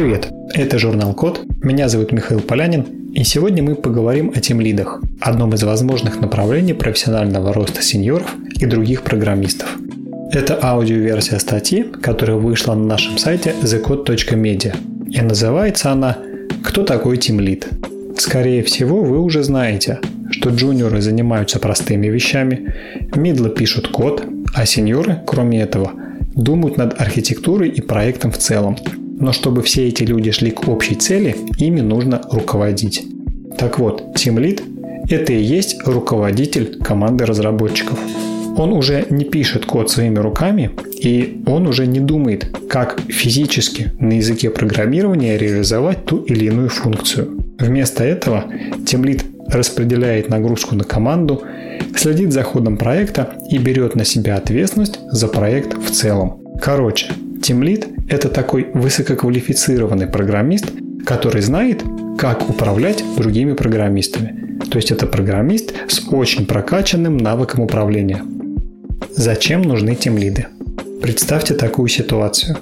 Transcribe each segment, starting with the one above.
Привет, это журнал Код, меня зовут Михаил Полянин, и сегодня мы поговорим о тимлидах, одном из возможных направлений профессионального роста сеньоров и других программистов. Это аудиоверсия статьи, которая вышла на нашем сайте thecode.media, и называется она «Кто такой тимлид?». Скорее всего, вы уже знаете, что джуниоры занимаются простыми вещами, мидлы пишут код, а сеньоры, кроме этого, думают над архитектурой и проектом в целом. Но чтобы все эти люди шли к общей цели, ими нужно руководить. Так вот, Team Lead – это и есть руководитель команды разработчиков. Он уже не пишет код своими руками, и он уже не думает, как физически на языке программирования реализовать ту или иную функцию. Вместо этого Lead распределяет нагрузку на команду, следит за ходом проекта и берет на себя ответственность за проект в целом. Короче, Lead – это такой высококвалифицированный программист, который знает, как управлять другими программистами. То есть это программист с очень прокачанным навыком управления. Зачем нужны тимлиды? Представьте такую ситуацию.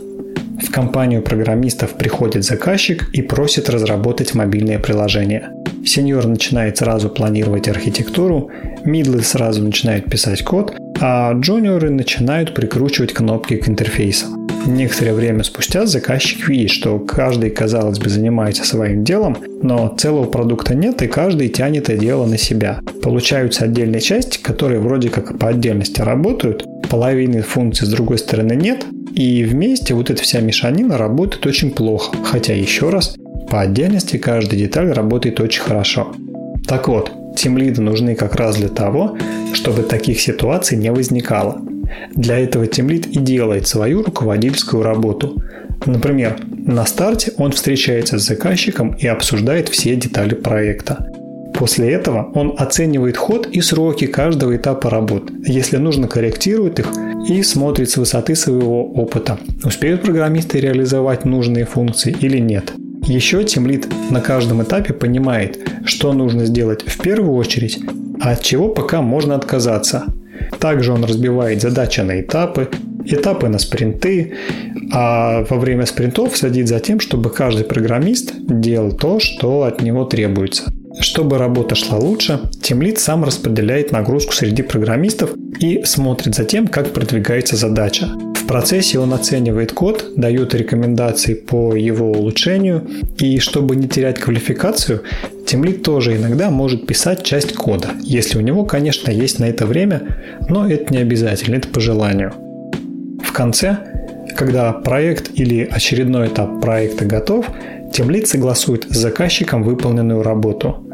В компанию программистов приходит заказчик и просит разработать мобильное приложение. Сеньор начинает сразу планировать архитектуру, мидлы сразу начинают писать код, а джуниоры начинают прикручивать кнопки к интерфейсам. Некоторое время спустя заказчик видит, что каждый, казалось бы, занимается своим делом, но целого продукта нет, и каждый тянет это дело на себя. Получаются отдельные части, которые вроде как по отдельности работают, половины функций с другой стороны нет, и вместе вот эта вся мешанина работает очень плохо. Хотя еще раз, по отдельности каждая деталь работает очень хорошо. Так вот, тимлиды нужны как раз для того, чтобы таких ситуаций не возникало. Для этого тимлид и делает свою руководительскую работу. Например, на старте он встречается с заказчиком и обсуждает все детали проекта. После этого он оценивает ход и сроки каждого этапа работ. Если нужно, корректирует их и смотрит с высоты своего опыта, успеют программисты реализовать нужные функции или нет. Еще тимлид на каждом этапе понимает, что нужно сделать в первую очередь, а от чего пока можно отказаться. Также он разбивает задачи на этапы, этапы на спринты, а во время спринтов следит за тем, чтобы каждый программист делал то, что от него требуется. Чтобы работа шла лучше, Тимлит сам распределяет нагрузку среди программистов и смотрит за тем, как продвигается задача. В процессе он оценивает код, дает рекомендации по его улучшению, и чтобы не терять квалификацию, Тимлит тоже иногда может писать часть кода, если у него, конечно, есть на это время, но это не обязательно, это по желанию. В конце, когда проект или очередной этап проекта готов, Тимлит согласует с заказчиком выполненную работу.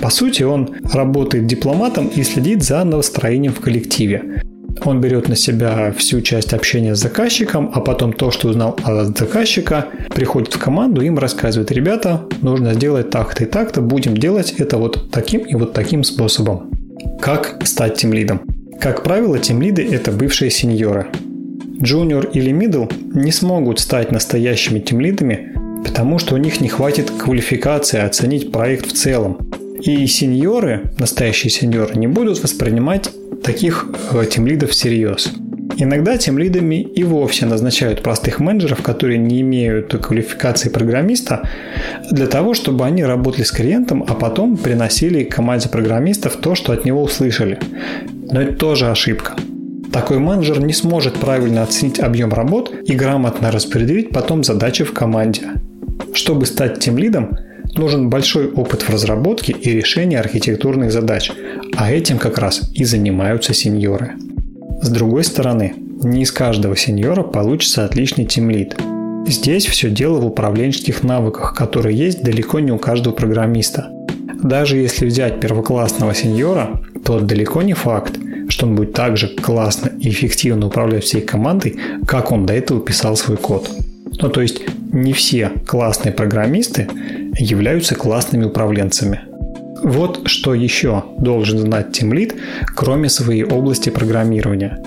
По сути, он работает дипломатом и следит за настроением в коллективе. Он берет на себя всю часть общения с заказчиком, а потом то, что узнал от заказчика, приходит в команду, им рассказывает, ребята, нужно сделать так-то и так-то, будем делать это вот таким и вот таким способом. Как стать тимлидом? Как правило, тимлиды – это бывшие сеньоры. Джуниор или мидл не смогут стать настоящими тимлидами, потому что у них не хватит квалификации оценить проект в целом. И сеньоры, настоящие сеньоры, не будут воспринимать таких э, тимлидов всерьез. Иногда тимлидами и вовсе назначают простых менеджеров, которые не имеют квалификации программиста, для того, чтобы они работали с клиентом, а потом приносили команде программистов то, что от него услышали. Но это тоже ошибка. Такой менеджер не сможет правильно оценить объем работ и грамотно распределить потом задачи в команде. Чтобы стать тем лидом, нужен большой опыт в разработке и решении архитектурных задач, а этим как раз и занимаются сеньоры. С другой стороны, не из каждого сеньора получится отличный тимлид. Здесь все дело в управленческих навыках, которые есть далеко не у каждого программиста. Даже если взять первоклассного сеньора, то далеко не факт, что он будет так же классно и эффективно управлять всей командой, как он до этого писал свой код. Ну, то есть не все классные программисты являются классными управленцами. Вот что еще должен знать тимлит, кроме своей области программирования.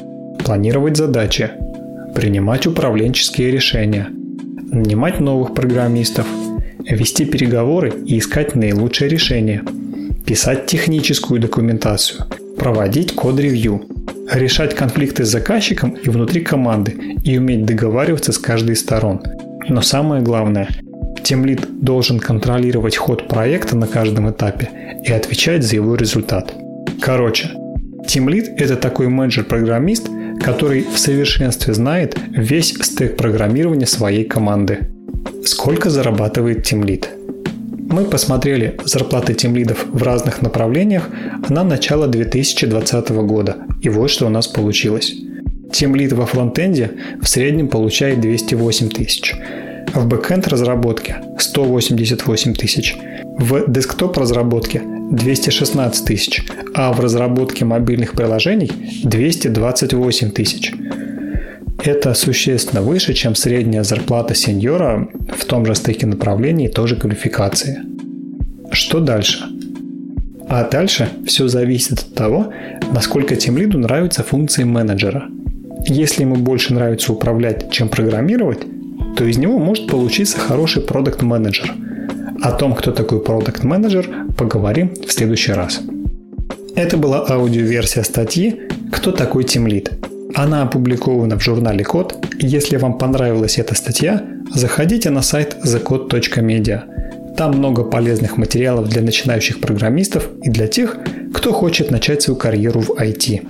Планировать задачи, принимать управленческие решения, нанимать новых программистов, вести переговоры и искать наилучшее решение, писать техническую документацию, проводить код-ревью, решать конфликты с заказчиком и внутри команды и уметь договариваться с каждой из сторон. Но самое главное, тимлид должен контролировать ход проекта на каждом этапе и отвечать за его результат. Короче, тимлид – это такой менеджер-программист, который в совершенстве знает весь стек программирования своей команды. Сколько зарабатывает тимлид? Мы посмотрели зарплаты тимлидов в разных направлениях на начало 2020 года, и вот что у нас получилось. Тимлид во фронтенде в среднем получает 208 тысяч, в бэкенд разработке 188 тысяч, в десктоп разработке 216 тысяч, а в разработке мобильных приложений 228 тысяч. Это существенно выше, чем средняя зарплата сеньора в том же стыке направлений и той же квалификации. Что дальше? А дальше все зависит от того, насколько тем лиду нравятся функции менеджера. Если ему больше нравится управлять, чем программировать, то из него может получиться хороший продукт менеджер О том, кто такой продукт менеджер поговорим в следующий раз. Это была аудиоверсия статьи «Кто такой тимлид?». Она опубликована в журнале Код. Если вам понравилась эта статья, заходите на сайт thecode.media. Там много полезных материалов для начинающих программистов и для тех, кто хочет начать свою карьеру в IT.